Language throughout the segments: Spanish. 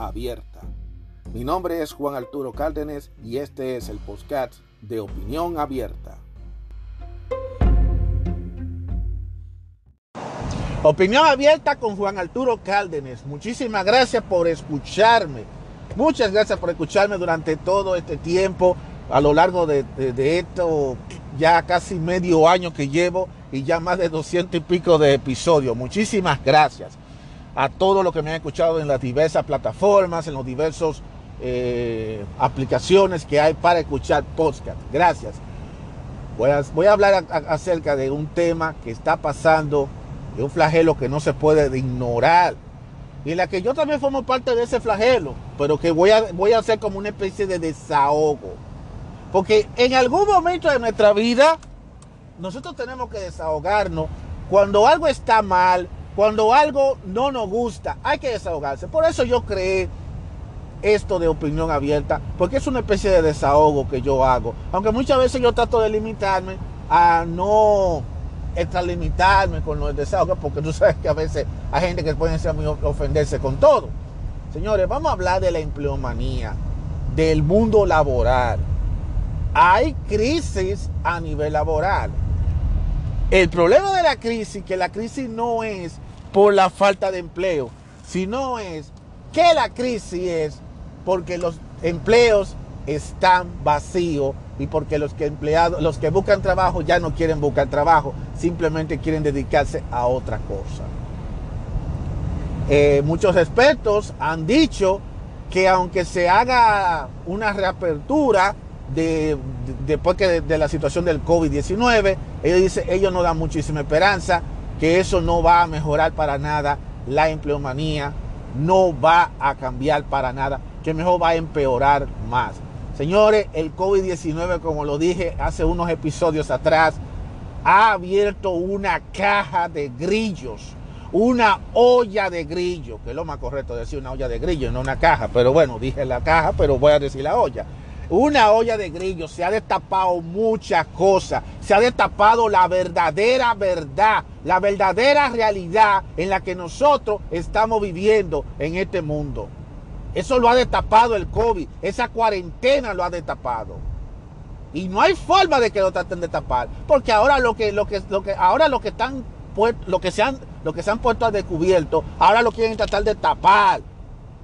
abierta. Mi nombre es Juan Arturo Cárdenas y este es el podcast de Opinión Abierta. Opinión abierta con Juan Arturo Cárdenas. Muchísimas gracias por escucharme. Muchas gracias por escucharme durante todo este tiempo, a lo largo de, esto ya casi medio año que llevo y ya más de 200 y pico de episodios. Muchísimas gracias a todos los que me han escuchado en las diversas plataformas, en los diversos eh, aplicaciones que hay para escuchar podcast. Gracias. Voy a, voy a hablar acerca de un tema que está pasando, de un flagelo que no se puede ignorar. Y en la que yo también formo parte de ese flagelo, pero que voy a, voy a hacer como una especie de desahogo. Porque en algún momento de nuestra vida, nosotros tenemos que desahogarnos. Cuando algo está mal, cuando algo no nos gusta, hay que desahogarse. Por eso yo creé esto de opinión abierta, porque es una especie de desahogo que yo hago. Aunque muchas veces yo trato de limitarme a no extralimitarme con los desahogos, porque tú sabes que a veces hay gente que puede ser muy ofenderse con todo. Señores, vamos a hablar de la empleomanía, del mundo laboral. Hay crisis a nivel laboral. El problema de la crisis, que la crisis no es por la falta de empleo, sino es que la crisis es porque los empleos están vacíos y porque los que empleados, los que buscan trabajo ya no quieren buscar trabajo, simplemente quieren dedicarse a otra cosa. Eh, muchos expertos han dicho que aunque se haga una reapertura de, después que de, la situación del COVID-19, ellos dicen, ellos no dan muchísima esperanza, que eso no va a mejorar para nada la empleomanía, no va a cambiar para nada que mejor va a empeorar más. Señores, el COVID-19, como lo dije hace unos episodios atrás, ha abierto una caja de grillos, una olla de grillos, que es lo más correcto decir una olla de grillos, no una caja, pero bueno, dije la caja, pero voy a decir la olla. Una olla de grillos, se ha destapado muchas cosas, se ha destapado la verdadera verdad, la verdadera realidad en la que nosotros estamos viviendo en este mundo. Eso lo ha destapado el COVID. Esa cuarentena lo ha destapado. Y no hay forma de que lo traten de tapar. Porque ahora lo que, lo que, lo que, ahora lo que están lo que se han, lo que se han puesto a descubierto, ahora lo quieren tratar de tapar.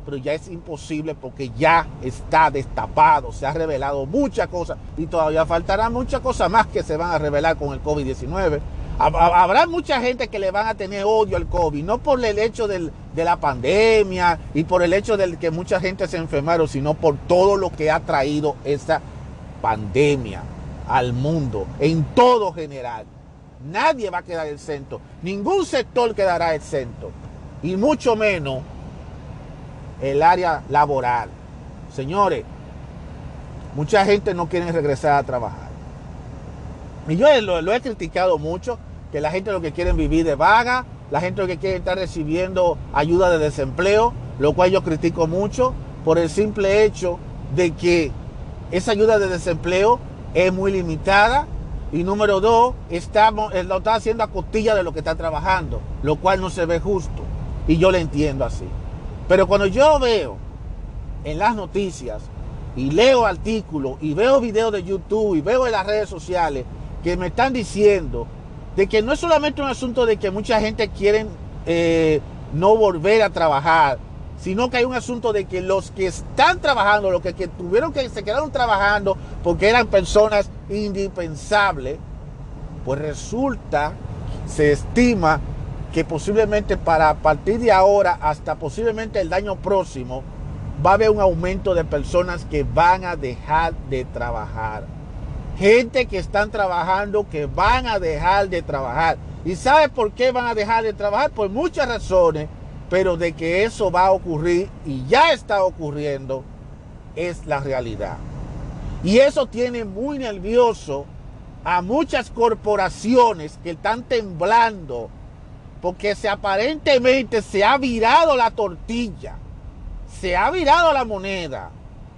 Pero ya es imposible porque ya está destapado, se ha revelado muchas cosas y todavía faltará muchas cosas más que se van a revelar con el COVID-19. Habrá mucha gente que le van a tener odio al COVID, no por el hecho de la pandemia y por el hecho de que mucha gente se enfermaron, sino por todo lo que ha traído esa pandemia al mundo, en todo general. Nadie va a quedar exento, ningún sector quedará exento, y mucho menos el área laboral. Señores, mucha gente no quiere regresar a trabajar. Y yo lo he criticado mucho que la gente lo que quiere vivir de vaga, la gente lo que quiere estar recibiendo ayuda de desempleo, lo cual yo critico mucho por el simple hecho de que esa ayuda de desempleo es muy limitada y número dos, estamos, eh, lo está haciendo a costilla de lo que está trabajando, lo cual no se ve justo y yo lo entiendo así. Pero cuando yo veo en las noticias y leo artículos y veo videos de YouTube y veo en las redes sociales que me están diciendo de que no es solamente un asunto de que mucha gente quiere eh, no volver a trabajar, sino que hay un asunto de que los que están trabajando, los que, tuvieron que se quedaron trabajando porque eran personas indispensables, pues resulta, se estima que posiblemente para partir de ahora hasta posiblemente el año próximo va a haber un aumento de personas que van a dejar de trabajar gente que están trabajando que van a dejar de trabajar. ¿Y sabe por qué van a dejar de trabajar? Por muchas razones, pero de que eso va a ocurrir y ya está ocurriendo, es la realidad. Y eso tiene muy nervioso a muchas corporaciones que están temblando porque se aparentemente se ha virado la tortilla, se ha virado la moneda,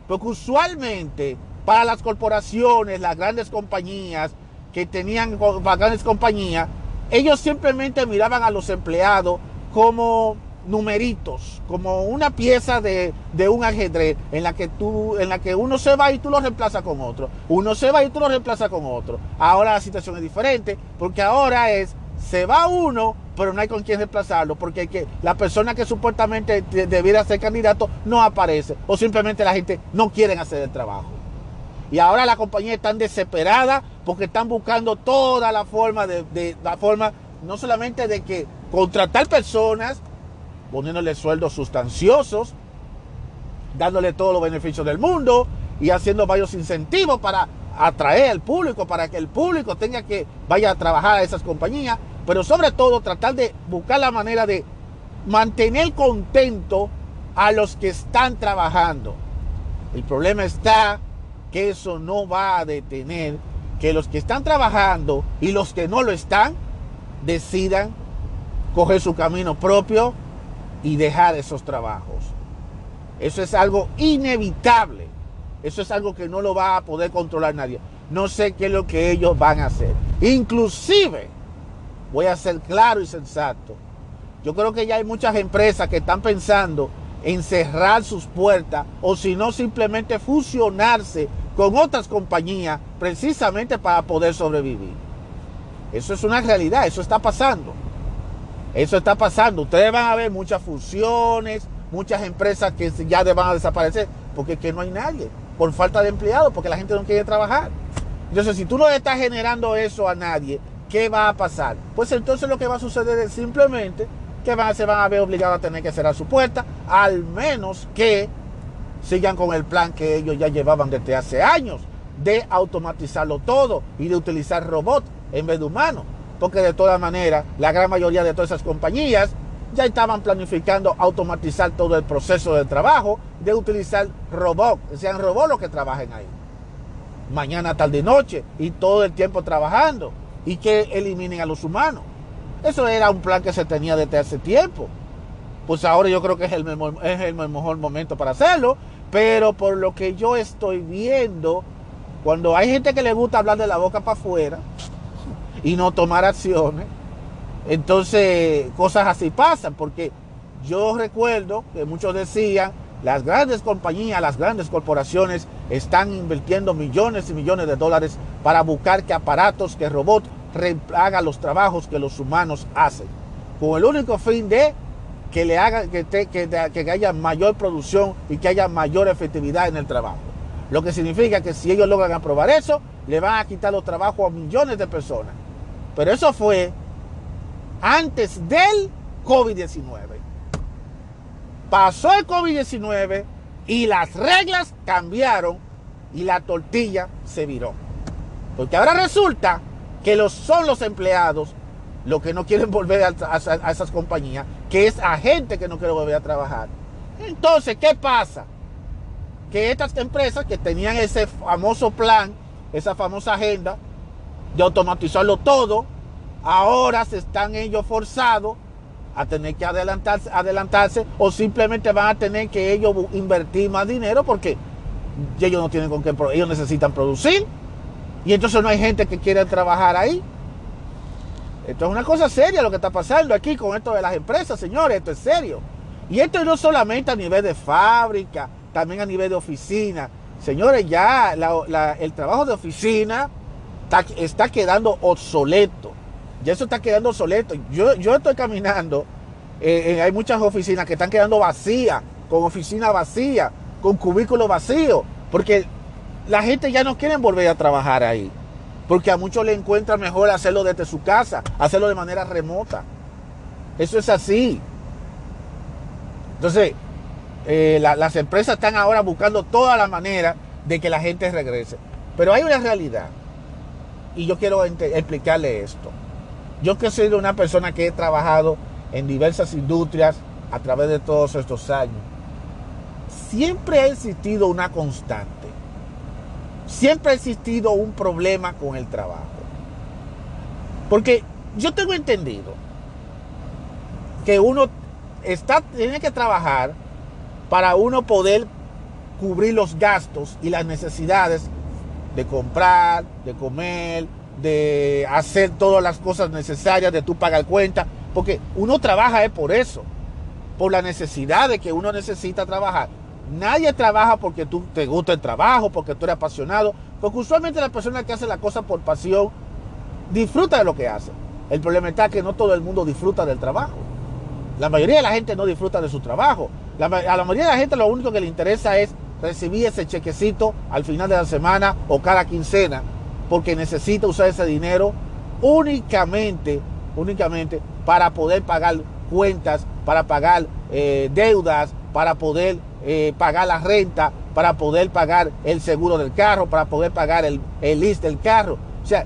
porque usualmente para las corporaciones, las grandes compañías que tenían grandes compañías, ellos simplemente miraban a los empleados como numeritos, como una pieza de, un ajedrez en la que tú, en la que uno se va y tú lo reemplazas con otro, uno se va y tú lo reemplazas con otro. Ahora la situación es diferente, porque ahora es se va uno, pero no hay con quién reemplazarlo, porque que, la persona que supuestamente debiera ser candidato no aparece, o simplemente la gente no quiere hacer el trabajo. Y ahora la compañía está desesperada porque están buscando toda la forma de, de la forma, no solamente de que contratar personas, poniéndole sueldos sustanciosos, dándole todos los beneficios del mundo y haciendo varios incentivos para atraer al público, para que el público tenga que vaya a trabajar a esas compañías, pero sobre todo tratar de buscar la manera de mantener contento a los que están trabajando. El problema está que eso no va a detener que los que están trabajando y los que no lo están decidan coger su camino propio y dejar esos trabajos. Eso es algo inevitable. Eso es algo que no lo va a poder controlar nadie. No sé qué es lo que ellos van a hacer. Inclusive, voy a ser claro y sensato. Yo creo que ya hay muchas empresas que están pensando en cerrar sus puertas o si no simplemente fusionarse con otras compañías precisamente para poder sobrevivir. Eso es una realidad, eso está pasando. Eso está pasando. Ustedes van a ver muchas fusiones, muchas empresas que ya van a desaparecer, porque que no hay nadie, por falta de empleados, porque la gente no quiere trabajar. Entonces, si tú no estás generando eso a nadie, ¿qué va a pasar? Pues entonces lo que va a suceder es simplemente que se van a ver obligados a tener que cerrar su puerta, al menos que sigan con el plan que ellos ya llevaban desde hace años, de automatizarlo todo y de utilizar robots en vez de humanos porque de todas maneras la gran mayoría de todas esas compañías ya estaban planificando automatizar todo el proceso de trabajo, de utilizar robots, sean robots los que trabajen ahí. Mañana, tarde y noche, y todo el tiempo trabajando, y que eliminen a los humanos. Eso era un plan que se tenía desde hace tiempo. Pues ahora yo creo que es el, es el mejor momento para hacerlo, pero por lo que yo estoy viendo, cuando hay gente que le gusta hablar de la boca para afuera, y no tomar acciones, entonces cosas así pasan, porque yo recuerdo que muchos decían, las grandes compañías, las grandes corporaciones están invirtiendo millones y millones de dólares para buscar que aparatos, que robots hagan los trabajos que los humanos hacen, con el único fin de que le haga que, que haya mayor producción y que haya mayor efectividad en el trabajo. Lo que significa que si ellos logran aprobar eso, le van a quitar los trabajos a millones de personas. Pero eso fue antes del COVID-19. Pasó el COVID-19 y las reglas cambiaron y la tortilla se viró. Porque ahora resulta que los, son los empleados los que no quieren volver a, esas compañías, que es a gente que no quiere volver a trabajar. Entonces, ¿qué pasa? Que estas empresas que tenían ese famoso plan, esa famosa agenda, de automatizarlo todo, ahora se están ellos forzados a tener que adelantarse, adelantarse o simplemente van a tener que ellos invertir más dinero porque ellos no tienen con qué, ellos necesitan producir y entonces no hay gente que quiera trabajar ahí. Esto es una cosa seria lo que está pasando aquí con esto de las empresas, señores, esto es serio. Y esto no solamente a nivel de fábrica, también a nivel de oficina. Señores, ya el trabajo de oficina está, quedando obsoleto. Ya eso está quedando obsoleto. Yo, yo estoy caminando, eh, hay muchas oficinas que están quedando vacías, con oficina vacía, con cubículos vacíos, porque la gente ya no quiere volver a trabajar ahí. Porque a muchos le encuentra mejor hacerlo desde su casa, hacerlo de manera remota. Eso es así. Entonces, eh, las empresas están ahora buscando toda la manera de que la gente regrese. Pero hay una realidad y yo quiero explicarle esto. Yo que soy una persona que he trabajado en diversas industrias a través de todos estos años, siempre ha existido una constante. Siempre ha existido un problema con el trabajo. Porque yo tengo entendido que uno está, tiene que trabajar para uno poder cubrir los gastos y las necesidades de comprar, de comer, de hacer todas las cosas necesarias, de tú pagar cuenta, porque uno trabaja es por eso, por la necesidad de que uno necesita trabajar. Nadie trabaja porque tú te gusta el trabajo, porque tú eres apasionado, porque usualmente la persona que hace la cosa por pasión disfruta de lo que hace. El problema está que no todo el mundo disfruta del trabajo. La mayoría de la gente no disfruta de su trabajo. a la mayoría de la gente lo único que le interesa es recibir ese chequecito al final de la semana o cada quincena, porque necesita usar ese dinero únicamente, únicamente para poder pagar cuentas, para pagar eh, deudas, para poder eh, pagar la renta, para poder pagar el seguro del carro, para poder pagar el, el list del carro. O sea,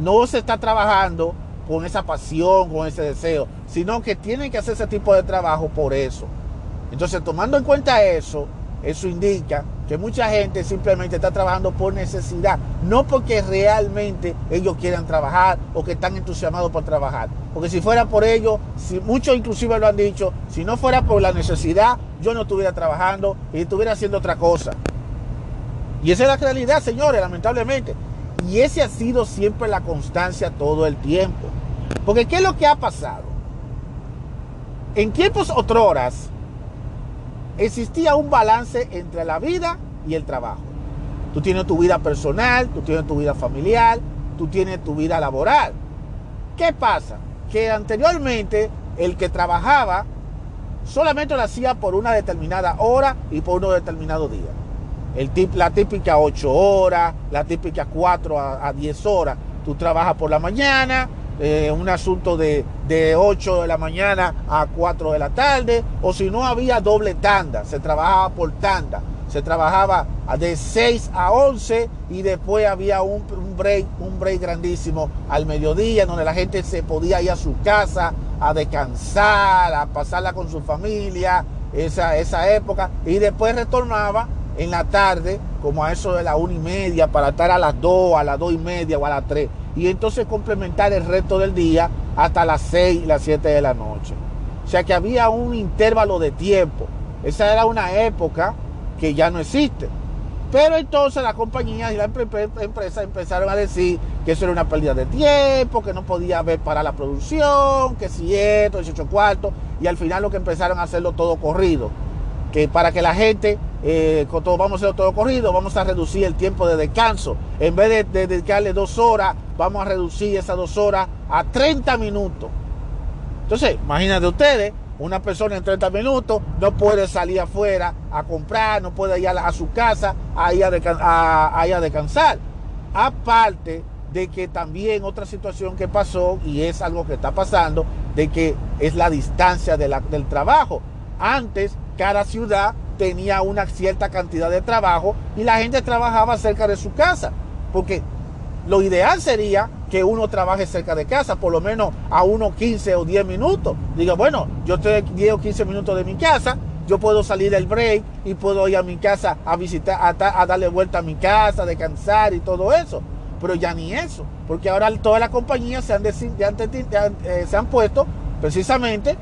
no se está trabajando con esa pasión, con ese deseo, sino que tienen que hacer ese tipo de trabajo por eso. Entonces, tomando en cuenta eso, eso indica que mucha gente simplemente está trabajando por necesidad, no porque realmente ellos quieran trabajar o que están entusiasmados por trabajar. Porque si fuera por ello, si, muchos inclusive lo han dicho, si no fuera por la necesidad, yo no estuviera trabajando y estuviera haciendo otra cosa. Y esa es la realidad, señores, lamentablemente. Y ese ha sido siempre la constancia todo el tiempo. Porque ¿qué es lo que ha pasado? En tiempos otroras existía un balance entre la vida y el trabajo. Tú tienes tu vida personal, tú tienes tu vida familiar, tú tienes tu vida laboral. ¿Qué pasa? Que anteriormente el que trabajaba solamente lo hacía por una determinada hora y por un determinado día. El la típica 8 horas, la típica 4 a, a 10 horas. Tú trabajas por la mañana, eh, un asunto de, de 8 de la mañana a 4 de la tarde, o si no había doble tanda, se trabajaba por tanda, se trabajaba de 6 a 11 y después había un, break, un break grandísimo al mediodía donde la gente se podía ir a su casa a descansar, a pasarla con su familia, esa, esa época, y después retornaba en la tarde, como a eso de la una y media, para estar a las 2, a las 2 y media o a las 3 y entonces complementar el resto del día hasta las 6 y las 7 de la noche. O sea que había un intervalo de tiempo. Esa era una época que ya no existe. Pero entonces las compañías y las empresas empezaron a decir que eso era una pérdida de tiempo, que no podía haber para la producción, que si esto, 18 cuartos, y al final lo que empezaron a hacerlo todo corrido que para que la gente, eh, todo, vamos a hacerlo todo corrido, vamos a reducir el tiempo de descanso. En vez de, dedicarle dos horas, vamos a reducir esas dos horas a 30 minutos. Entonces, imagínate ustedes, una persona en 30 minutos no puede salir afuera a comprar, no puede ir a, su casa a ir a, a, descansar. Aparte de que también otra situación que pasó, y es algo que está pasando, de que es la distancia del trabajo. Antes cada ciudad tenía una cierta cantidad de trabajo y la gente trabajaba cerca de su casa. Porque lo ideal sería que uno trabaje cerca de casa, por lo menos a unos 15 o 10 minutos. Diga, bueno, yo estoy 10 o 15 minutos de mi casa, yo puedo salir del break y puedo ir a mi casa a visitar, a, darle vuelta a mi casa, descansar y todo eso. Pero ya ni eso, porque ahora todas las compañías se han, eh, se han puesto precisamente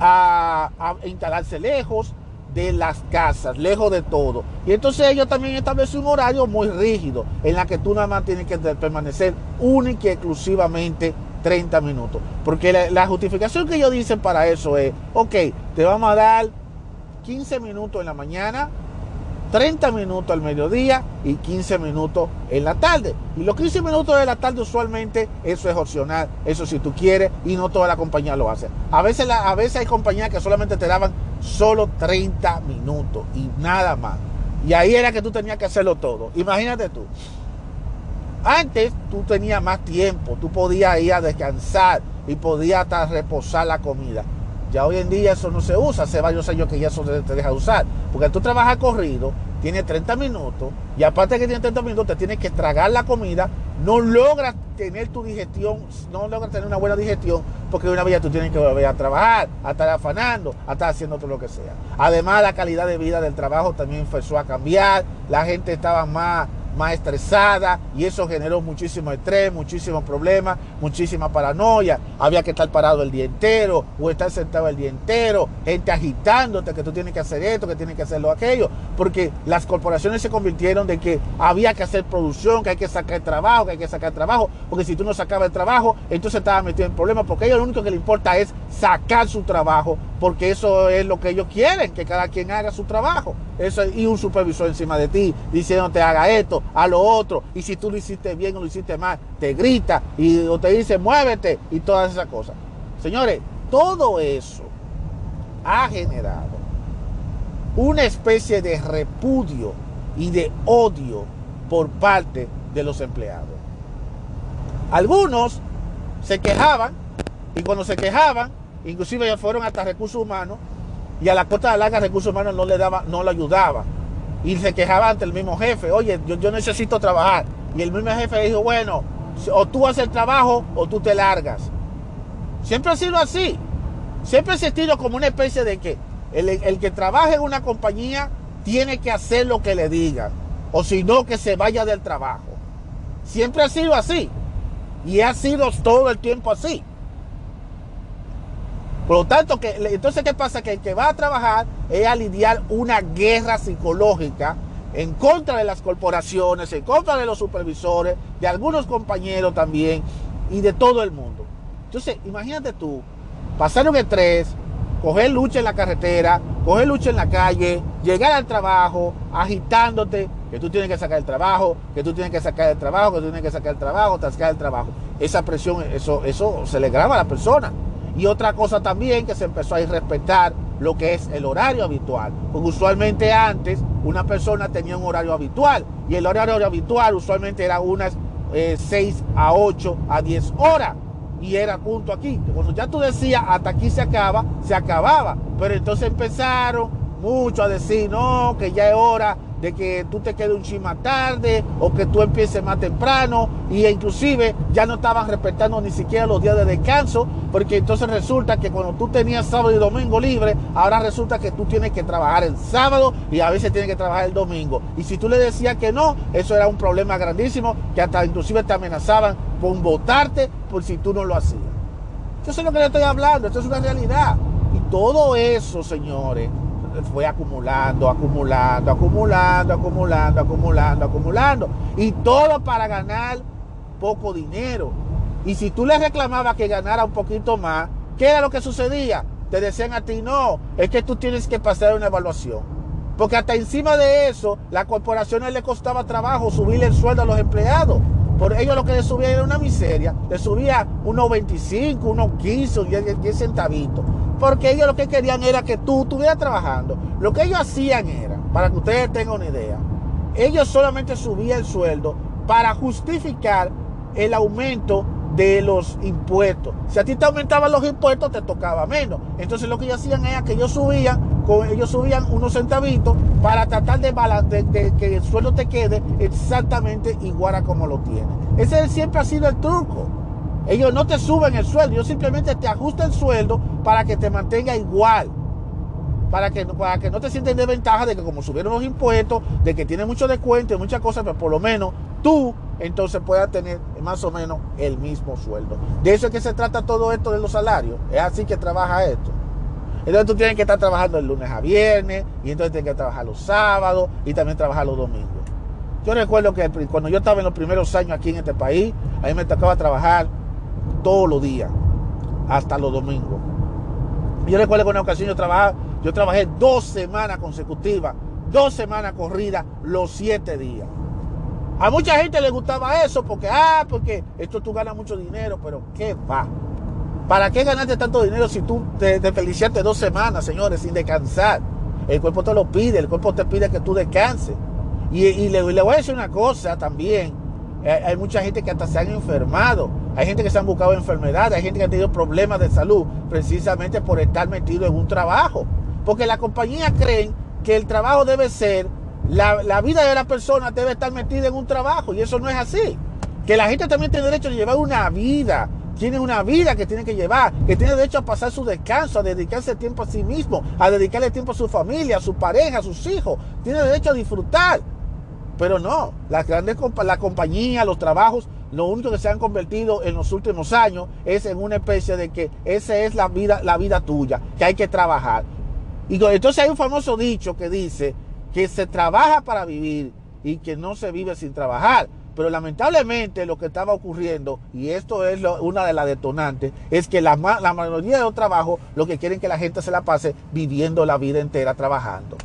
a, instalarse lejos de las casas, lejos de todo. Y entonces ellos también establecen un horario muy rígido en la que tú nada más tienes que permanecer única y exclusivamente 30 minutos. Porque la, justificación que ellos dicen para eso es, ok, te vamos a dar 15 minutos en la mañana, 30 minutos al mediodía y 15 minutos en la tarde. Y los 15 minutos de la tarde usualmente eso es opcional, eso si tú quieres y no toda la compañía lo hace. A veces, a veces hay compañías que solamente te daban solo 30 minutos y nada más. Y ahí era que tú tenías que hacerlo todo. Imagínate tú. Antes tú tenías más tiempo, tú podías ir a descansar y podías hasta reposar la comida. Ya hoy en día eso no se usa, hace varios años que ya eso te, deja usar. Porque tú trabajas corrido, tienes 30 minutos, y aparte que tienes 30 minutos, te tienes que tragar la comida, no logras tener tu digestión, no logras tener una buena digestión, porque una vez ya tú tienes que volver a trabajar, a estar afanando, a estar haciendo todo lo que sea. Además, la calidad de vida del trabajo también empezó a cambiar, la gente estaba más más estresada y eso generó muchísimo estrés, muchísimos problemas, muchísima paranoia. Había que estar parado el día entero o estar sentado el día entero, gente agitándote que tú tienes que hacer esto, que tienes que hacerlo aquello, porque las corporaciones se convirtieron de que había que hacer producción, que hay que sacar trabajo, que hay que sacar trabajo, porque si tú no sacabas el trabajo, entonces estaba metido en problemas, porque a ellos lo único que le importa es sacar su trabajo, porque eso es lo que ellos quieren, que cada quien haga su trabajo. Eso, y un supervisor encima de ti diciéndote haga esto, a lo otro. Y si tú lo hiciste bien o lo hiciste mal, te grita y o te dice muévete y todas esas cosas. Señores, todo eso ha generado una especie de repudio y de odio por parte de los empleados. Algunos se quejaban y cuando se quejaban, inclusive ya fueron hasta recursos humanos y a la Costa de Larga recursos humanos no le daba, no le ayudaba. Y se quejaba ante el mismo jefe, oye, yo, yo necesito trabajar. Y el mismo jefe dijo, bueno, o tú haces el trabajo o tú te largas. Siempre ha sido así. Siempre ha existido como una especie de que el, el que trabaja en una compañía tiene que hacer lo que le digan. O si no, que se vaya del trabajo. Siempre ha sido así. Y ha sido todo el tiempo así. Por lo tanto, que, entonces, ¿qué pasa? Que el que va a trabajar es a lidiar una guerra psicológica en contra de las corporaciones, en contra de los supervisores, de algunos compañeros también y de todo el mundo. Entonces, imagínate tú, pasar un estrés, coger lucha en la carretera, coger lucha en la calle, llegar al trabajo, agitándote, que tú tienes que sacar el trabajo, que tú tienes que sacar el trabajo, que tú tienes que sacar el trabajo, sacar el trabajo. Esa presión, eso, eso se le graba a la persona. Y otra cosa también que se empezó a irrespetar lo que es el horario habitual. Porque usualmente antes una persona tenía un horario habitual y el horario habitual usualmente era unas 6 eh, a 8 a 10 horas. Y era punto aquí. Cuando ya tú decías hasta aquí se acaba, se acababa. Pero entonces empezaron mucho a decir, no, que ya es hora de que tú te quedes un chima tarde o que tú empieces más temprano. Y inclusive ya no estaban respetando ni siquiera los días de descanso porque entonces resulta que cuando tú tenías sábado y domingo libre ahora resulta que tú tienes que trabajar el sábado y a veces tienes que trabajar el domingo. Y si tú le decías que no eso era un problema grandísimo que hasta inclusive te amenazaban con votarte por si tú no lo hacías. Yo sé lo que le estoy hablando esto es una realidad. Y todo eso señores fue acumulando, acumulando, acumulando, acumulando, acumulando, acumulando. Y todo para ganar poco dinero. Y si tú le reclamabas que ganara un poquito más, ¿qué era lo que sucedía? Te decían a ti, no, es que tú tienes que pasar una evaluación. Porque hasta encima de eso, la corporaciones le costaba trabajo subirle el sueldo a los empleados. Por ellos lo que le subía era una miseria. Le subía unos 25, unos 15, 10, 10 centavitos porque ellos lo que querían era que tú estuvieras trabajando. Lo que ellos hacían era, para que ustedes tengan una idea, ellos solamente subían el sueldo para justificar el aumento de los impuestos. Si a ti te aumentaban los impuestos, te tocaba menos. Entonces lo que ellos hacían era que ellos subían, ellos subían unos centavitos para tratar de, de, que el sueldo te quede exactamente igual a como lo tiene. Ese siempre ha sido el truco. Ellos no te suben el sueldo, ellos simplemente te ajustan el sueldo para que te mantenga igual. Para que, para que no te sientas de ventaja de que como subieron los impuestos, de que tiene mucho descuento y muchas cosas, pero por lo menos tú entonces puedas tener más o menos el mismo sueldo. De eso es que se trata todo esto de los salarios. Es así que trabaja esto. Entonces tú tienes que estar trabajando el lunes a viernes y entonces tienes que trabajar los sábados y también trabajar los domingos. Yo recuerdo que cuando yo estaba en los primeros años aquí en este país, a mí me tocaba trabajar todos los días, hasta los domingos. Yo recuerdo que una ocasión yo, trabajaba, yo trabajé dos semanas consecutivas, dos semanas corridas, los siete días. A mucha gente le gustaba eso porque, ah, porque esto tú ganas mucho dinero, pero ¿qué va? ¿Para qué ganaste tanto dinero si tú te, te feliciaste dos semanas, señores, sin descansar? El cuerpo te lo pide, el cuerpo te pide que tú descanses. Y, le, le, voy a decir una cosa también. hay mucha gente que hasta se han enfermado hay gente que se han buscado enfermedades, hay gente que ha tenido problemas de salud precisamente por estar metido en un trabajo. Porque la compañía creen que el trabajo debe ser, la, vida de la persona debe estar metida en un trabajo y eso no es así. Que la gente también tiene derecho a llevar una vida tiene una vida que tiene que llevar, que tiene derecho a pasar su descanso, a dedicarse tiempo a sí mismo, a dedicarle tiempo a su familia, a su pareja, a sus hijos. Tiene derecho a disfrutar. Pero no, las grandes la compañía, los trabajos, lo único que se han convertido en los últimos años es en una especie de que esa es la vida, la vida tuya, que hay que trabajar. Y entonces hay un famoso dicho que dice que se trabaja para vivir y que no se vive sin trabajar. Pero lamentablemente lo que estaba ocurriendo, y esto es una de las detonantes, es que la, la mayoría de los trabajos lo que quieren que la gente se la pase viviendo la vida entera trabajando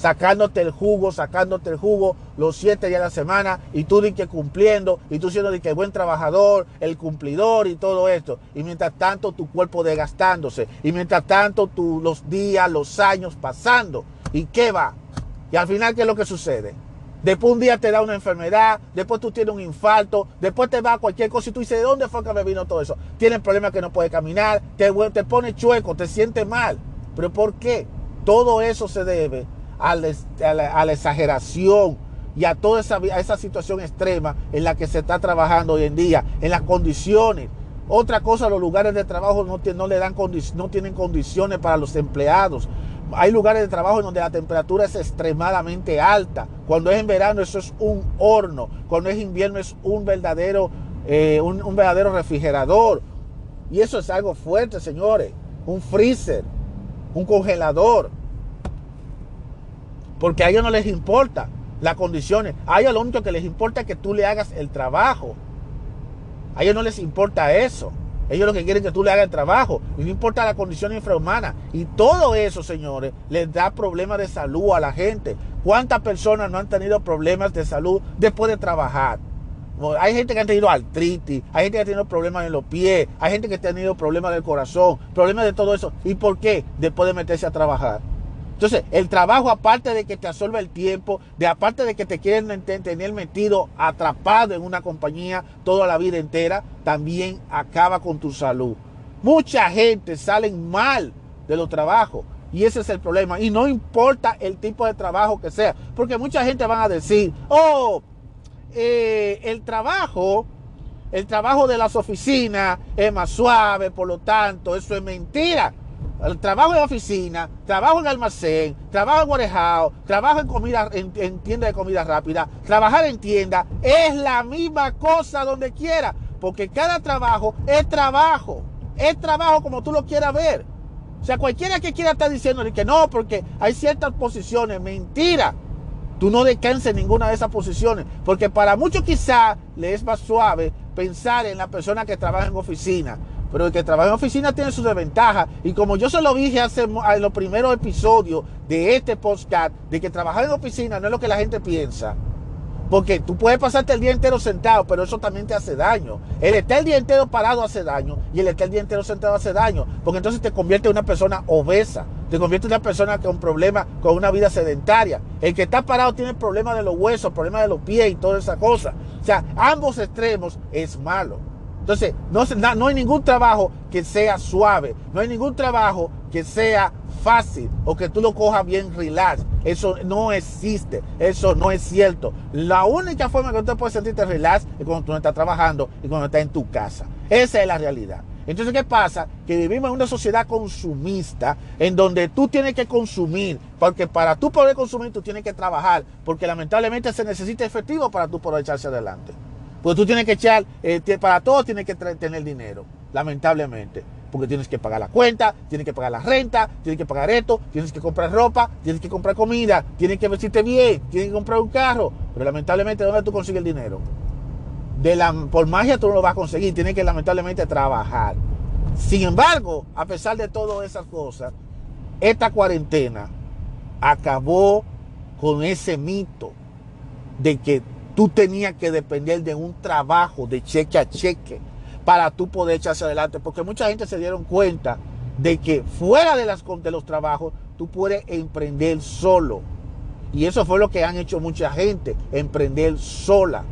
sacándote el jugo, sacándote el jugo los siete días de la semana y tú di que cumpliendo y tú siendo de que buen trabajador, el cumplidor y todo esto. Y mientras tanto tu cuerpo desgastándose y mientras tanto tú, los días, los años pasando. ¿Y qué va? Y al final, ¿qué es lo que sucede? Después un día te da una enfermedad, después tú tienes un infarto, después te va cualquier cosa y tú dices, ¿de dónde fue que me vino todo eso? Tienes problemas que no puedes caminar, te, te pone chueco, te sientes mal. ¿Pero por qué? Todo eso se debe a la, exageración y a toda esa, situación extrema en la que se está trabajando hoy en día, en las condiciones. Otra cosa, los lugares de trabajo no, no, le dan no tienen condiciones para los empleados. Hay lugares de trabajo en donde la temperatura es extremadamente alta. Cuando es en verano eso es un horno. Cuando es invierno es un verdadero, eh, un verdadero refrigerador. Y eso es algo fuerte, señores. Un freezer, un congelador. Porque a ellos no les importa las condiciones. A ellos lo único que les importa es que tú le hagas el trabajo. A ellos no les importa eso. Ellos lo que quieren es que tú le hagas el trabajo. Y no importa la condición infrahumana. Y todo eso, señores, les da problemas de salud a la gente. ¿Cuántas personas no han tenido problemas de salud después de trabajar? Hay gente que ha tenido artritis, hay gente que ha tenido problemas en los pies, hay gente que ha tenido problemas del corazón, problemas de todo eso. ¿Y por qué? Después de meterse a trabajar. Entonces, el trabajo, aparte de que te absorbe el tiempo, de aparte de que te quieren tener metido, atrapado en una compañía toda la vida entera, también acaba con tu salud. Mucha gente sale mal de los trabajos. Y ese es el problema. Y no importa el tipo de trabajo que sea. Porque mucha gente van a decir, oh, eh, el trabajo, el trabajo de las oficinas es más suave, por lo tanto, eso es mentira trabajo en oficina, trabajo en almacén, trabajo en warehouse, trabajo en comida, en, tienda de comida rápida, trabajar en tienda, es la misma cosa donde quiera, porque cada trabajo es trabajo, es trabajo como tú lo quieras ver. O sea, cualquiera que quiera estar diciendo que no, porque hay ciertas posiciones, mentira. Tú no descanses en ninguna de esas posiciones, porque para muchos quizá le es más suave pensar en la persona que trabaja en oficina, pero el que trabaja en oficina tiene sus desventajas. Y como yo se lo dije hace, en los primeros episodios de este podcast, de que trabajar en oficina no es lo que la gente piensa. Porque tú puedes pasarte el día entero sentado, pero eso también te hace daño. El estar el día entero parado hace daño y el estar el día entero sentado hace daño. Porque entonces te convierte en una persona obesa, te convierte en una persona con problemas, con una vida sedentaria. El que está parado tiene problemas de los huesos, problemas de los pies y toda esa cosa. O sea, ambos extremos es malo. Entonces, no, no hay ningún trabajo que sea suave, no hay ningún trabajo que sea fácil o que tú lo cojas bien relax. Eso no existe, eso no es cierto. La única forma que tú puedes sentirte relax es cuando tú no estás trabajando y cuando estás en tu casa. Esa es la realidad. Entonces, ¿qué pasa? Que vivimos en una sociedad consumista en donde tú tienes que consumir, porque para tú poder consumir tú tienes que trabajar, porque lamentablemente se necesita efectivo para tú poder echarse adelante. Pues tú tienes que echar, eh, para todo tienes que tener dinero, lamentablemente. Porque tienes que pagar la cuenta, tienes que pagar la renta, tienes que pagar esto, tienes que comprar ropa, tienes que comprar comida, tienes que vestirte bien, tienes que comprar un carro. Pero lamentablemente, ¿dónde tú consigues el dinero? De la, por magia tú no lo vas a conseguir, tienes que lamentablemente trabajar. Sin embargo, a pesar de todas esas cosas, esta cuarentena acabó con ese mito de que Tú tenías que depender de un trabajo de cheque a cheque para tú poder echarse adelante. Porque mucha gente se dieron cuenta de que fuera de, las, de los trabajos tú puedes emprender solo. Y eso fue lo que han hecho mucha gente, emprender sola.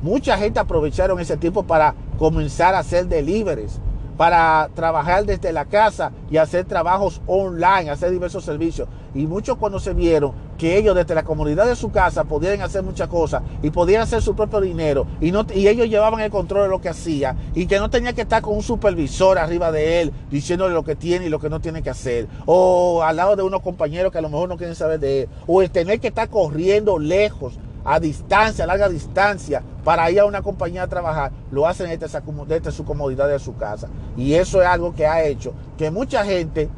Mucha gente aprovecharon ese tiempo para comenzar a hacer deliveries, para trabajar desde la casa y hacer trabajos online, hacer diversos servicios. Y muchos cuando se vieron que ellos desde la comunidad de su casa podían hacer muchas cosas y podían hacer su propio dinero y, no, y ellos llevaban el control de lo que hacía y que no tenía que estar con un supervisor arriba de él diciéndole lo que tiene y lo que no tiene que hacer o al lado de unos compañeros que a lo mejor no quieren saber de él o el tener que estar corriendo lejos a distancia, a larga distancia, para ir a una compañía a trabajar, lo hacen desde su comodidad de su casa. Y eso es algo que ha hecho que mucha gente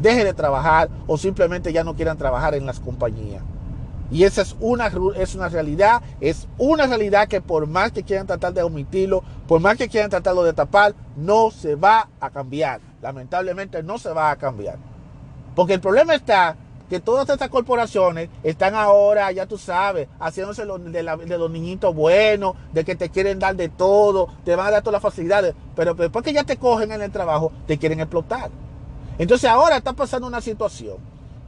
deje de trabajar o simplemente ya no quieran trabajar en las compañías. Y esa es una, es una realidad, es una realidad que por más que quieran tratar de omitirlo, por más que quieran tratarlo de tapar, no se va a cambiar. Lamentablemente no se va a cambiar. Porque el problema está que todas estas corporaciones están ahora, ya tú sabes, haciéndose de, los niñitos buenos, de que te quieren dar de todo, te van a dar todas las facilidades, pero después que ya te cogen en el trabajo, te quieren explotar. Entonces ahora está pasando una situación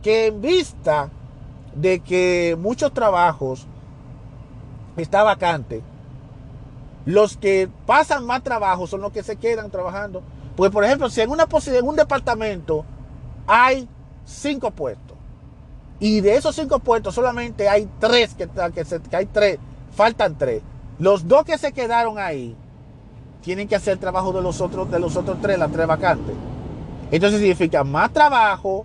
que en vista de que muchos trabajos está vacante, los que pasan más trabajo son los que se quedan trabajando. Pues por ejemplo, si en, una en un departamento hay cinco puestos y de esos cinco puestos solamente hay tres que, hay tres, faltan tres. Los dos que se quedaron ahí tienen que hacer trabajo de los otros, de los otros tres, las tres vacantes. Entonces significa más trabajo,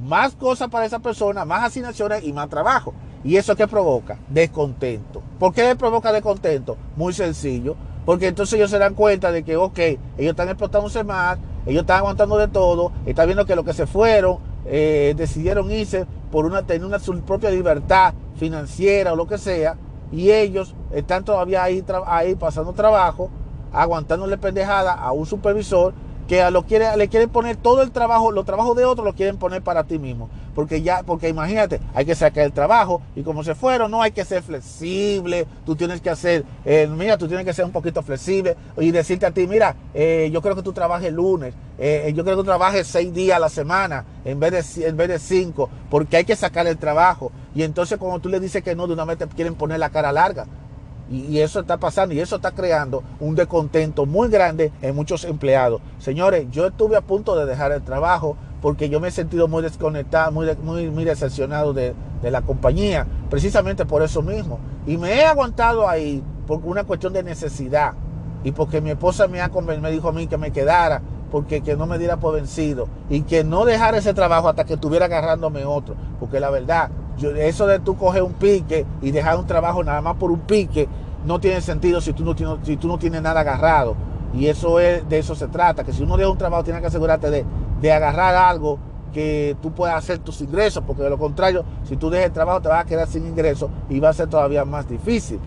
más cosas para esa persona, más asignaciones y más trabajo. ¿Y eso qué provoca? Descontento. ¿Por qué provoca descontento? Muy sencillo. Porque entonces ellos se dan cuenta de que, ok, ellos están explotándose más, ellos están aguantando de todo, están viendo que los que se fueron eh, decidieron irse por una, tener una su propia libertad financiera o lo que sea, y ellos están todavía ahí, ahí pasando trabajo, aguantándole pendejada a un supervisor que lo quiere, le quieren poner todo el trabajo, los trabajos de otros lo quieren poner para ti mismo. Porque ya, porque imagínate, hay que sacar el trabajo y como se fueron, no hay que ser flexible, tú tienes que hacer, eh, mira, tú tienes que ser un poquito flexible y decirte a ti, mira, eh, yo creo que tú trabajes lunes, eh, yo creo que tú trabajes seis días a la semana en vez, de, en vez de cinco, porque hay que sacar el trabajo. Y entonces cuando tú le dices que no, de una vez te quieren poner la cara larga. Y, eso está pasando y eso está creando un descontento muy grande en muchos empleados. Señores, yo estuve a punto de dejar el trabajo porque yo me he sentido muy desconectado, muy, muy, decepcionado de, la compañía, precisamente por eso mismo. Y me he aguantado ahí por una cuestión de necesidad y porque mi esposa me, ha, me dijo a mí que me quedara porque que no me diera por vencido y que no dejara ese trabajo hasta que estuviera agarrándome otro, porque la verdad, eso de tú coger un pique y dejar un trabajo nada más por un pique no tiene sentido si tú no tienes, si tú no tienes nada agarrado. Y eso es, de eso se trata, que si uno deja un trabajo tienes que asegurarte de, de agarrar algo que tú puedas hacer tus ingresos, porque de lo contrario, si tú dejas el trabajo te vas a quedar sin ingresos y va a ser todavía más difícil.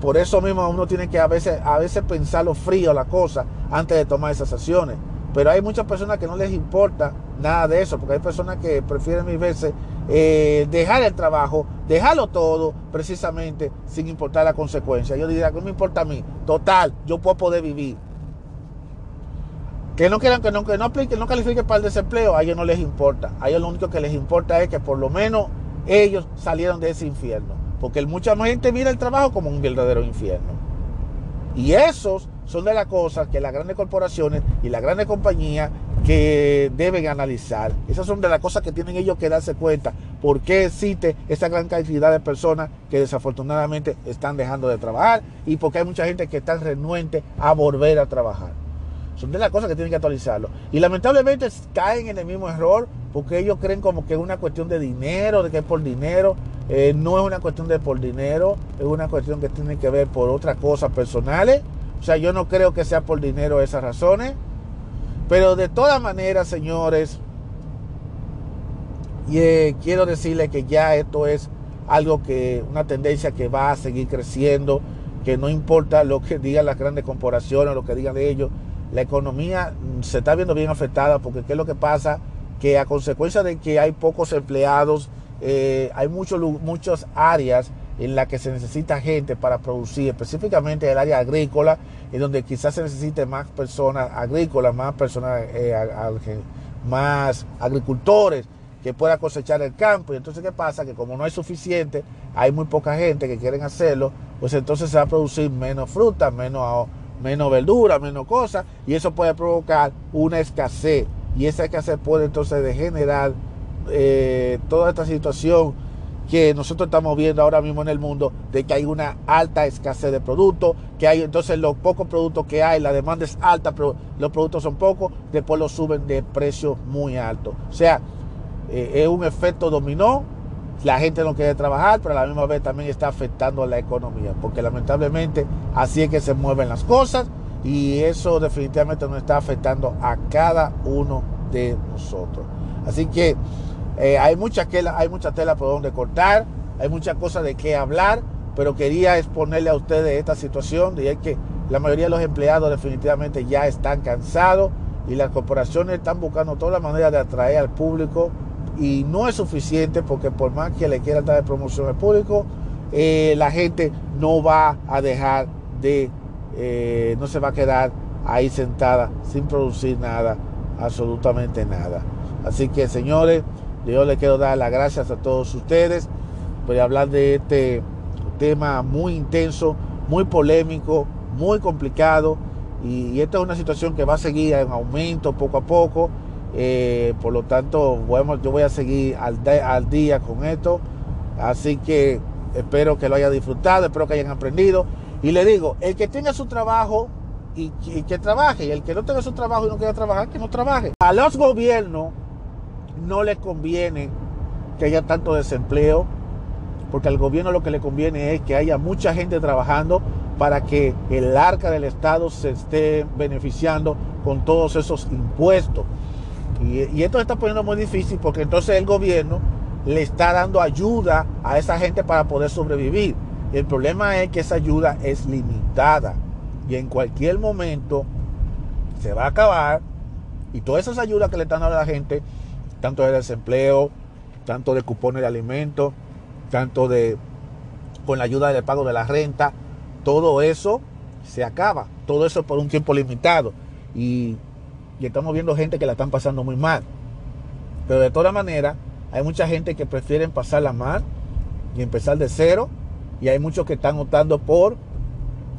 Por eso mismo uno tiene que a veces, a veces pensarlo frío la cosa antes de tomar esas acciones. Pero hay muchas personas que no les importa nada de eso, porque hay personas que prefieren mil eh, dejar el trabajo, dejarlo todo, precisamente sin importar la consecuencia. Yo diría no me importa a mí, total, yo puedo poder vivir. Que no quieran, que no, que no apliquen, no califiquen para el desempleo, a ellos no les importa. A ellos lo único que les importa es que por lo menos ellos salieron de ese infierno. Porque mucha gente mira el trabajo como un verdadero infierno. Y esos son de las cosas que las grandes corporaciones y las grandes compañías que deben analizar. Esas son de las cosas que tienen ellos que darse cuenta por qué existe esa gran cantidad de personas que desafortunadamente están dejando de trabajar y porque hay mucha gente que está renuente a volver a trabajar. Son de las cosas que tienen que actualizarlo. Y lamentablemente caen en el mismo error porque ellos creen como que es una cuestión de dinero, de que es por dinero. Eh, no es una cuestión de por dinero, es una cuestión que tiene que ver por otras cosas personales o sea, yo no creo que sea por dinero esas razones. Pero de todas maneras, señores, eh, quiero decirles que ya esto es algo que, una tendencia que va a seguir creciendo, que no importa lo que digan las grandes corporaciones, lo que digan de ellos, la economía se está viendo bien afectada porque ¿qué es lo que pasa? Que a consecuencia de que hay pocos empleados, eh, hay muchas áreas en la que se necesita gente para producir, específicamente el área agrícola, en donde quizás se necesite más personas agrícolas, más personas, eh, más agricultores que puedan cosechar el campo. Y entonces, ¿qué pasa? Que como no hay suficiente, hay muy poca gente que quieren hacerlo, pues entonces se va a producir menos fruta, menos, menos verdura, menos cosas, y eso puede provocar una escasez. Y esa escasez puede entonces degenerar eh, toda esta situación que nosotros estamos viendo ahora mismo en el mundo, de que hay una alta escasez de productos, que hay entonces los pocos productos que hay, la demanda es alta, pero los productos son pocos, después los suben de precios muy altos. O sea, eh, es un efecto dominó, la gente no quiere trabajar, pero a la misma vez también está afectando a la economía, porque lamentablemente así es que se mueven las cosas y eso definitivamente nos está afectando a cada uno de nosotros. Así que eh, hay, mucha tela, hay mucha tela por donde cortar, hay muchas cosas de qué hablar, pero quería exponerle a ustedes esta situación de que la mayoría de los empleados definitivamente ya están cansados y las corporaciones están buscando todas las maneras de atraer al público y no es suficiente porque por más que le quieran dar promoción al público, eh, la gente no va a dejar de, eh, no se va a quedar ahí sentada sin producir nada, absolutamente nada. Así que señores, yo les quiero dar las gracias a todos ustedes. A hablar de este tema muy intenso, muy polémico, muy complicado. Y, esta es una situación que va a seguir en aumento poco a poco. Eh, por lo tanto, bueno, yo voy a seguir al, día con esto. Así que espero que lo hayan disfrutado, espero que hayan aprendido. Y le digo, el que tenga su trabajo y, que trabaje, y el que no tenga su trabajo y no quiera trabajar, que no trabaje. A los gobiernos no le conviene que haya tanto desempleo, porque al gobierno lo que le conviene es que haya mucha gente trabajando para que el arca del Estado se esté beneficiando con todos esos impuestos. Y, esto se está poniendo muy difícil porque entonces el gobierno le está dando ayuda a esa gente para poder sobrevivir. el problema es que esa ayuda es limitada y en cualquier momento se va a acabar y todas esas ayudas que le están dando a la gente tanto de desempleo, tanto de cupones de alimentos, tanto de con la ayuda del pago de la renta, todo eso se acaba, todo eso por un tiempo limitado. Y, estamos viendo gente que la están pasando muy mal. Pero de todas maneras, hay mucha gente que prefieren pasarla mal y empezar de cero. Y hay muchos que están optando por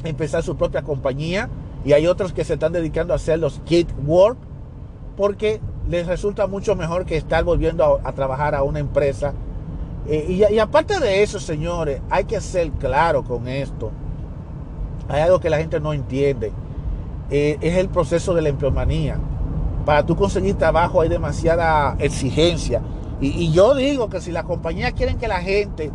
empezar su propia compañía. Y hay otros que se están dedicando a hacer los kit work porque les resulta mucho mejor que estar volviendo a, trabajar a una empresa. Eh, y, aparte de eso, señores, hay que ser claro con esto. Hay algo que la gente no entiende. Eh, es el proceso de la empleomanía. Para tú conseguir trabajo hay demasiada exigencia. Y, y yo digo que si las compañías quieren que la gente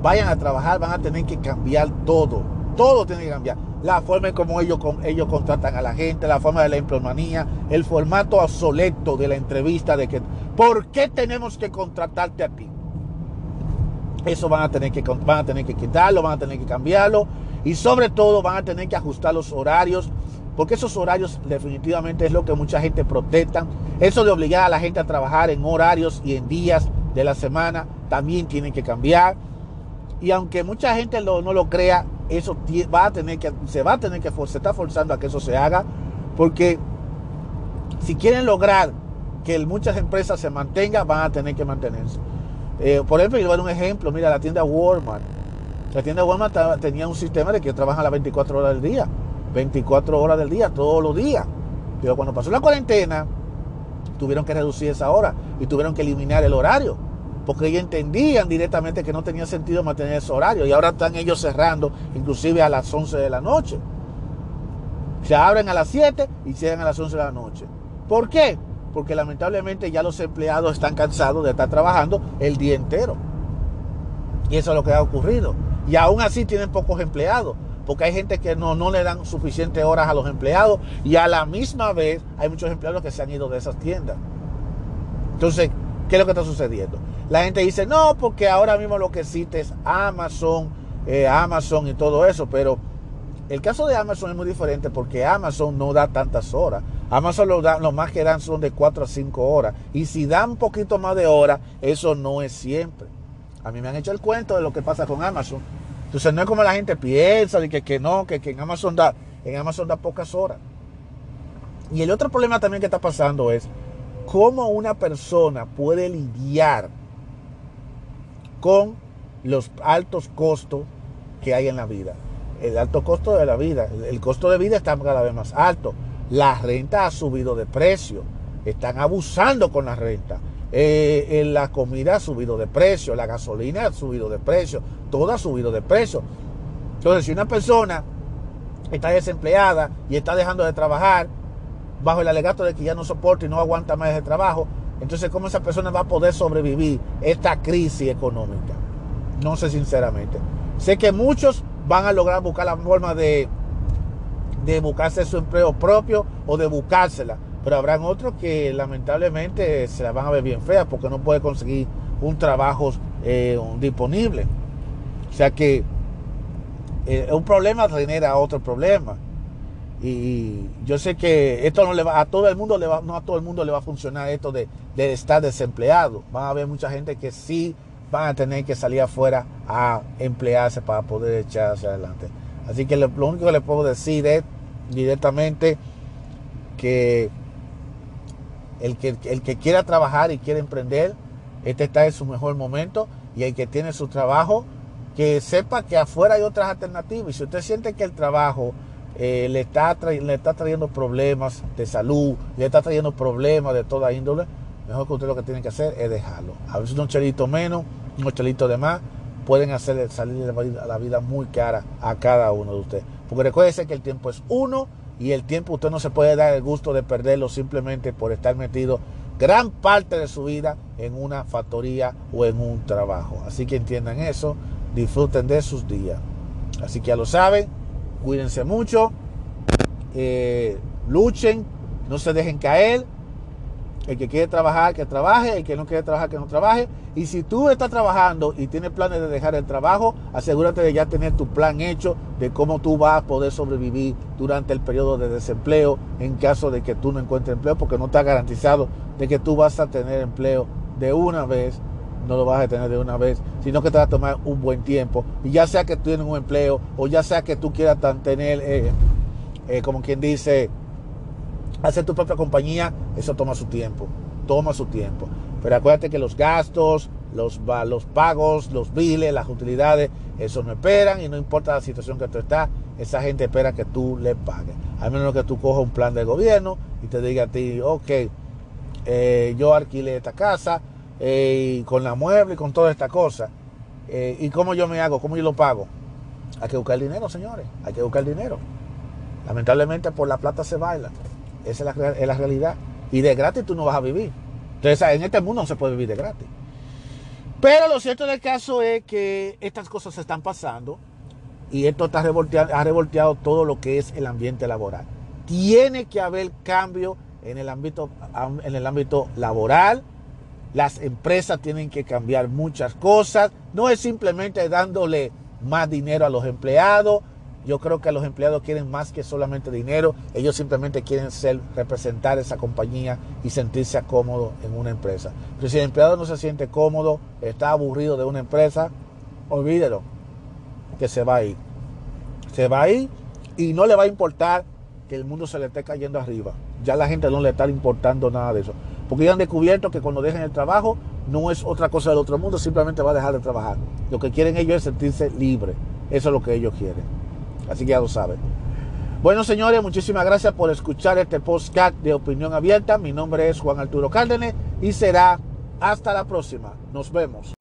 vayan a trabajar, van a tener que cambiar todo. Todo tiene que cambiar la forma en cómo ellos, ellos contratan a la gente, la forma de la empleomanía, el formato obsoleto de la entrevista de que, ¿por qué tenemos que contratarte a ti? Eso van a tener que, van a tener que quitarlo, van a tener que cambiarlo y sobre todo van a tener que ajustar los horarios, porque esos horarios definitivamente es lo que mucha gente protesta. Eso de obligar a la gente a trabajar en horarios y en días de la semana también tienen que cambiar. Y aunque mucha gente no lo crea, eso va a tener que, se va a tener que, se está forzando a que eso se haga, porque si quieren lograr que muchas empresas se mantengan, van a tener que mantenerse. Eh, por ejemplo, yo voy a dar un ejemplo, mira, la tienda Walmart. La tienda Walmart tenía un sistema de que trabajan las 24 horas del día, 24 horas del día, todos los días. Pero cuando pasó la cuarentena, tuvieron que reducir esa hora y tuvieron que eliminar el horario porque ellos entendían directamente que no tenía sentido mantener ese horario y ahora están ellos cerrando inclusive a las 11 de la noche. Se abren a las 7 y cierran a las 11 de la noche. ¿Por qué? Porque lamentablemente ya los empleados están cansados de estar trabajando el día entero. Y eso es lo que ha ocurrido. Y aún así tienen pocos empleados, porque hay gente que no, no le dan suficientes horas a los empleados y a la misma vez hay muchos empleados que se han ido de esas tiendas. Entonces, ¿qué es lo que está sucediendo? La gente dice, no, porque ahora mismo lo que existe es Amazon, eh, Amazon y todo eso, pero el caso de Amazon es muy diferente porque Amazon no da tantas horas. Amazon lo, más que dan son de 4 a 5 horas. Y si dan un poquito más de horas, eso no es siempre. A mí me han hecho el cuento de lo que pasa con Amazon. Entonces no es como la gente piensa, de que, que no, que, que en Amazon da, en Amazon da pocas horas. Y el otro problema también que está pasando es cómo una persona puede lidiar con los altos costos que hay en la vida. El alto costo de la vida, el costo de vida está cada vez más alto. La renta ha subido de precio. Están abusando con la renta. eh, la comida ha subido de precio, la gasolina ha subido de precio, todo ha subido de precio. Entonces, si una persona está desempleada y está dejando de trabajar bajo el alegato de que ya no soporta y no aguanta más ese trabajo, entonces ¿cómo esa persona va a poder sobrevivir esta crisis económica? No sé sinceramente. Sé que muchos van a lograr buscar la forma de, de buscarse su empleo propio o de buscársela, pero habrán otros que lamentablemente se la van a ver bien fea porque no puede conseguir un trabajo eh, disponible. O sea que eh, un problema genera otro problema. Y yo sé que esto no le va a todo el mundo le va, no a todo el mundo le va a funcionar esto de, estar desempleado. Van a haber mucha gente que sí van a tener que salir afuera a emplearse para poder echarse adelante. Así que lo, único que le puedo decir es directamente que el que, el que quiera trabajar y quiera emprender, este está en su mejor momento y el que tiene su trabajo, que sepa que afuera hay otras alternativas. Y si usted siente que el trabajo eh, le, está le está trayendo problemas de salud, le está trayendo problemas de toda índole, mejor que usted lo que tiene que hacer es dejarlo. A veces un chelito menos, un chelito de más, pueden hacerle salir la vida muy cara a cada uno de ustedes. Porque recuerde que el tiempo es uno y el tiempo usted no se puede dar el gusto de perderlo simplemente por estar metido gran parte de su vida en una factoría o en un trabajo. Así que entiendan eso disfruten de sus días. Así que ya lo saben, cuídense mucho, eh, luchen, no se dejen caer. El que quiere trabajar, que trabaje, el que no quiere trabajar, que no trabaje. Y si tú estás trabajando y tienes planes de dejar el trabajo, asegúrate de ya tener tu plan hecho de cómo tú vas a poder sobrevivir durante el periodo de desempleo en caso de que tú no encuentres empleo, porque no está garantizado de que tú vas a tener empleo de una vez no lo vas a tener de una vez, sino que te va a tomar un buen tiempo. Y ya sea que tú tienes un empleo o ya sea que tú quieras tener, eh, eh, como quien dice, hacer tu propia compañía, eso toma su tiempo, toma su tiempo. Pero acuérdate que los gastos, los, los pagos, los biles, las utilidades, eso no esperan y no importa la situación que tú estás, esa gente espera que tú le pagues. Al menos que tú cojas un plan de gobierno y te diga a ti, ok, eh, yo alquilé esta casa, eh, con la mueble y con toda esta cosa. Eh, ¿Y cómo yo me hago? ¿Cómo yo lo pago? Hay que buscar dinero, señores. Hay que buscar dinero. Lamentablemente por la plata se baila. Esa es la, realidad. Y de gratis tú no vas a vivir. Entonces en este mundo no se puede vivir de gratis. Pero lo cierto del caso es que estas cosas se están pasando y esto está ha revolteado todo lo que es el ambiente laboral. Tiene que haber cambio en el ámbito, en el ámbito laboral, las empresas tienen que cambiar muchas cosas. No es simplemente dándole más dinero a los empleados. Yo creo que los empleados quieren más que solamente dinero. Ellos simplemente quieren ser, representar esa compañía y sentirse cómodo en una empresa. Pero si el empleado no se siente cómodo, está aburrido de una empresa, olvídelo, que se va a ir. Se va a ir y no le va a importar que el mundo se le esté cayendo arriba. Ya la gente no le está importando nada de eso. Porque ya han descubierto que cuando dejen el trabajo no es otra cosa del otro mundo, simplemente va a dejar de trabajar. Lo que quieren ellos es sentirse libres. Eso es lo que ellos quieren. Así que ya lo saben. Bueno, señores, muchísimas gracias por escuchar este podcast de Opinión Abierta. Mi nombre es Juan Arturo Cárdenas y será hasta la próxima. Nos vemos.